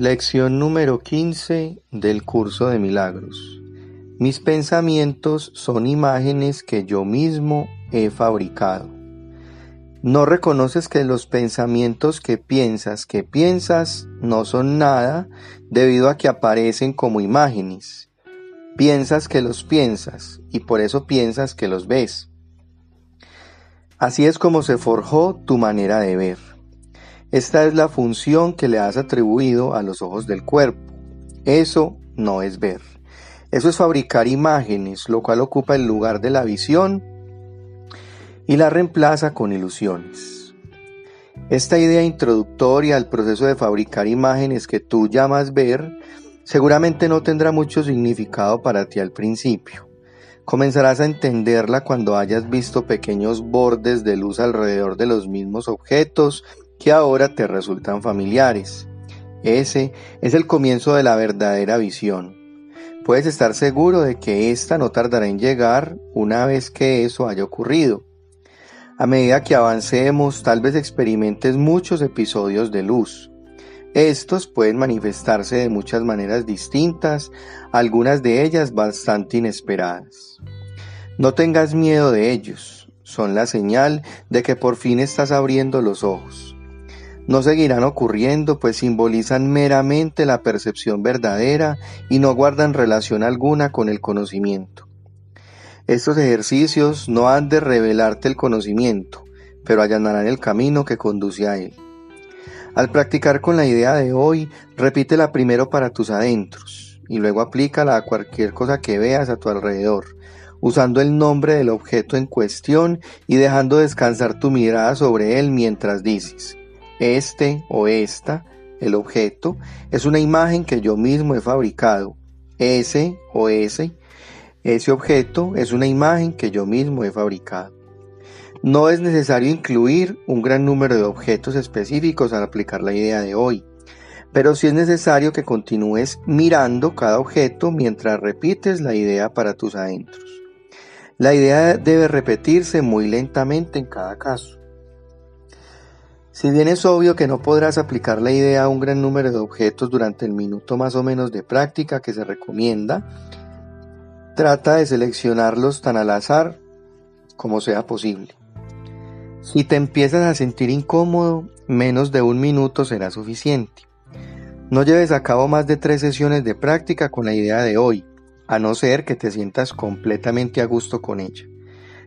Lección número 15 del curso de milagros. Mis pensamientos son imágenes que yo mismo he fabricado. No reconoces que los pensamientos que piensas que piensas no son nada debido a que aparecen como imágenes. Piensas que los piensas y por eso piensas que los ves. Así es como se forjó tu manera de ver. Esta es la función que le has atribuido a los ojos del cuerpo. Eso no es ver. Eso es fabricar imágenes, lo cual ocupa el lugar de la visión y la reemplaza con ilusiones. Esta idea introductoria al proceso de fabricar imágenes que tú llamas ver seguramente no tendrá mucho significado para ti al principio. Comenzarás a entenderla cuando hayas visto pequeños bordes de luz alrededor de los mismos objetos que ahora te resultan familiares. Ese es el comienzo de la verdadera visión. Puedes estar seguro de que ésta no tardará en llegar una vez que eso haya ocurrido. A medida que avancemos, tal vez experimentes muchos episodios de luz. Estos pueden manifestarse de muchas maneras distintas, algunas de ellas bastante inesperadas. No tengas miedo de ellos, son la señal de que por fin estás abriendo los ojos no seguirán ocurriendo, pues simbolizan meramente la percepción verdadera y no guardan relación alguna con el conocimiento. Estos ejercicios no han de revelarte el conocimiento, pero allanarán el camino que conduce a él. Al practicar con la idea de hoy, repítela primero para tus adentros y luego aplícala a cualquier cosa que veas a tu alrededor, usando el nombre del objeto en cuestión y dejando descansar tu mirada sobre él mientras dices, este o esta, el objeto, es una imagen que yo mismo he fabricado. Ese o ese, ese objeto es una imagen que yo mismo he fabricado. No es necesario incluir un gran número de objetos específicos al aplicar la idea de hoy, pero sí es necesario que continúes mirando cada objeto mientras repites la idea para tus adentros. La idea debe repetirse muy lentamente en cada caso. Si bien es obvio que no podrás aplicar la idea a un gran número de objetos durante el minuto más o menos de práctica que se recomienda, trata de seleccionarlos tan al azar como sea posible. Si te empiezas a sentir incómodo, menos de un minuto será suficiente. No lleves a cabo más de tres sesiones de práctica con la idea de hoy, a no ser que te sientas completamente a gusto con ella.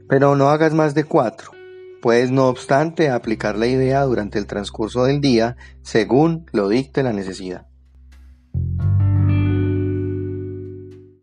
Pero no hagas más de cuatro. Puedes, no obstante, aplicar la idea durante el transcurso del día según lo dicte la necesidad.